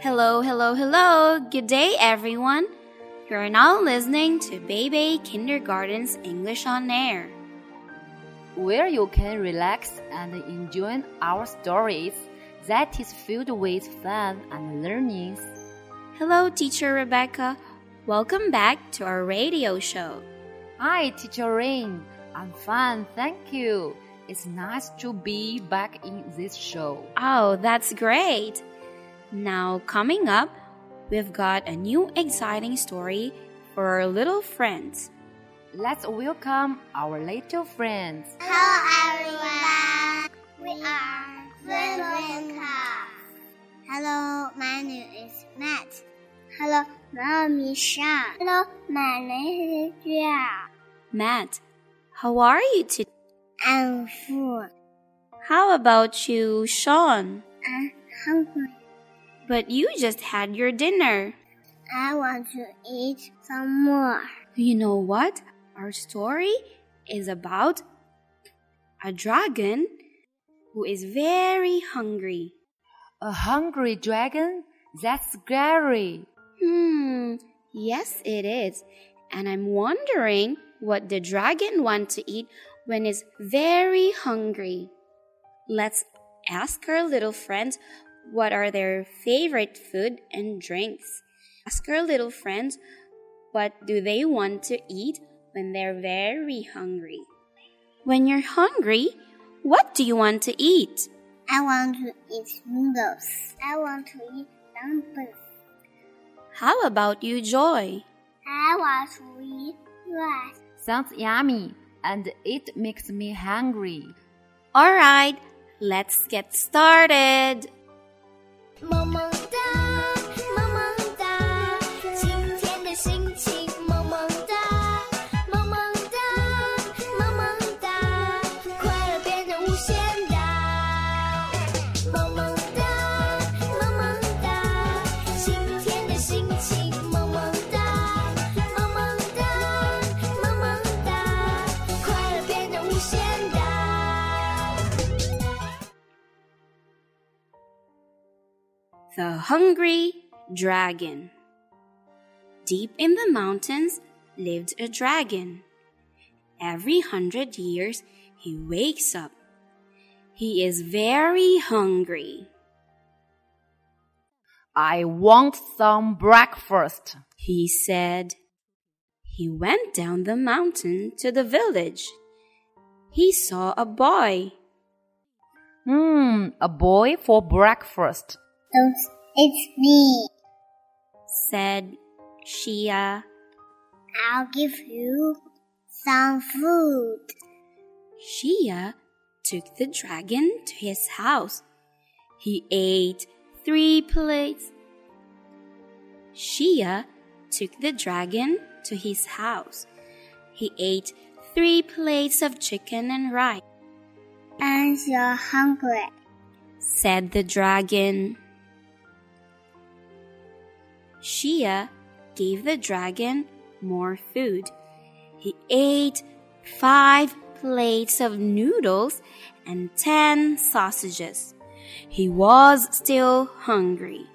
Hello, hello, hello. Good day, everyone. You are now listening to Baby Kindergarten's English on Air, where you can relax and enjoy our stories that is filled with fun and learnings. Hello, Teacher Rebecca. Welcome back to our radio show. Hi, Teacher Rain. I'm fine, thank you. It's nice to be back in this show. Oh, that's great. Now, coming up, we've got a new exciting story for our little friends. Let's welcome our little friends. Hello, everyone. We are Little Hello, my name is Matt. Hello, my name is Sean. Hello, my name is Julia. Matt, how are you today? I'm full. How about you, Sean? I'm hungry. But you just had your dinner. I want to eat some more. You know what? Our story is about a dragon who is very hungry. A hungry dragon? That's scary. Hmm, yes, it is. And I'm wondering what the dragon wants to eat when it's very hungry. Let's ask our little friends what are their favorite food and drinks. Ask our little friends what do they want to eat when they're very hungry. When you're hungry, what do you want to eat? I want to eat noodles. I want to eat dumplings. How about you, Joy? I want to eat rice. Sounds yummy, and it makes me hungry. All right, let's get started. 萌萌 The Hungry Dragon. Deep in the mountains lived a dragon. Every hundred years he wakes up. He is very hungry. I want some breakfast, he said. He went down the mountain to the village. He saw a boy. Hmm, a boy for breakfast. It's me, said Shia. I'll give you some food. Shia took the dragon to his house. He ate three plates. Shia took the dragon to his house. He ate three plates of chicken and rice. I'm so hungry, said the dragon. Shia gave the dragon more food. He ate five plates of noodles and ten sausages. He was still hungry.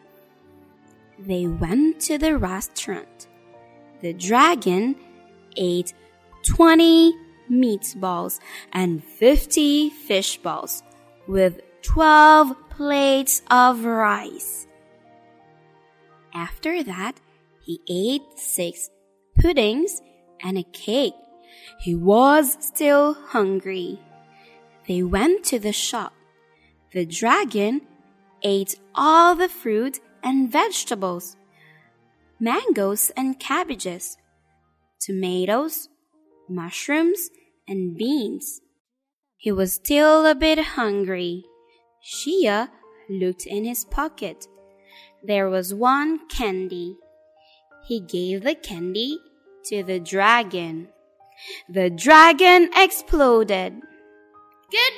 They went to the restaurant. The dragon ate 20 meatballs and 50 fish balls with 12 plates of rice. After that, he ate six puddings and a cake. He was still hungry. They went to the shop. The dragon ate all the fruit and vegetables, mangoes and cabbages, tomatoes, mushrooms, and beans. He was still a bit hungry. Shia looked in his pocket there was one candy. He gave the candy to the dragon. The dragon exploded. Good